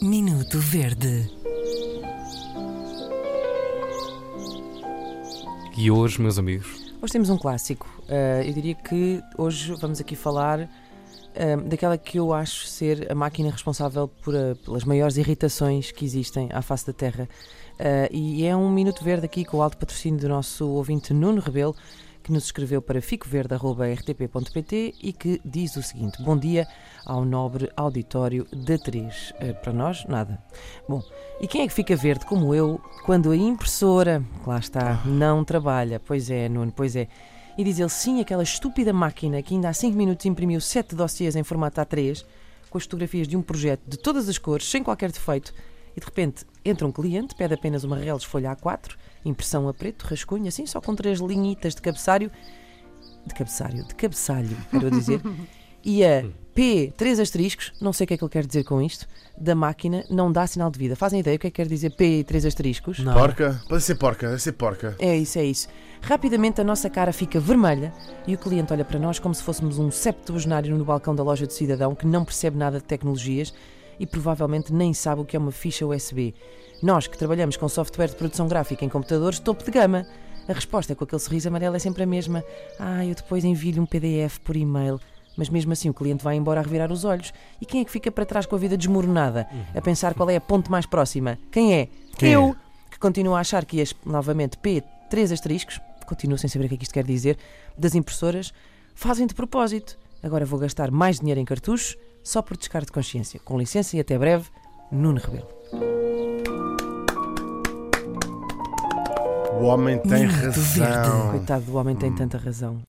Minuto Verde. E hoje, meus amigos, Hoje temos um clássico. Uh, eu diria que hoje vamos aqui falar uh, daquela que eu acho ser a máquina responsável por, uh, pelas maiores irritações que existem à face da Terra. Uh, e é um minuto verde aqui com o alto patrocínio do nosso ouvinte Nuno Rebelo, que nos escreveu para ficoverde.rtp.pt e que diz o seguinte: Bom dia ao nobre auditório da 3. Uh, para nós, nada. Bom, e quem é que fica verde como eu quando a impressora, lá está, não trabalha? Pois é, Nuno, pois é. E diz ele sim, aquela estúpida máquina que ainda há 5 minutos imprimiu 7 dossiês em formato A3 com as fotografias de um projeto de todas as cores, sem qualquer defeito, e de repente entra um cliente, pede apenas uma Reles folha A4, impressão a preto, rascunho, assim, só com três linhitas de cabeçalho, de cabeçalho, de cabeçalho, quero dizer, e a P, três asteriscos, não sei o que é que ele quer dizer com isto, da máquina não dá sinal de vida. Fazem ideia o que é que quer dizer P, três asteriscos? Não. Porca? Pode ser porca, deve ser porca. É isso, é isso. Rapidamente a nossa cara fica vermelha e o cliente olha para nós como se fôssemos um septuagenário no balcão da loja de cidadão que não percebe nada de tecnologias e provavelmente nem sabe o que é uma ficha USB. Nós que trabalhamos com software de produção gráfica em computadores topo de gama. A resposta com aquele sorriso amarelo é sempre a mesma. Ah, eu depois envio-lhe um PDF por e-mail. Mas mesmo assim o cliente vai embora a revirar os olhos. E quem é que fica para trás com a vida desmoronada? A pensar qual é a ponte mais próxima? Quem é? Quem eu! é? Que continuo a achar que as, novamente, P, três asteriscos, continuo sem saber o que é que isto quer dizer, das impressoras, fazem de propósito. Agora vou gastar mais dinheiro em cartuchos só por descargo de consciência. Com licença e até breve, Nuno Rebelo. O homem tem Minuto razão. Coitado do homem, tem tanta razão.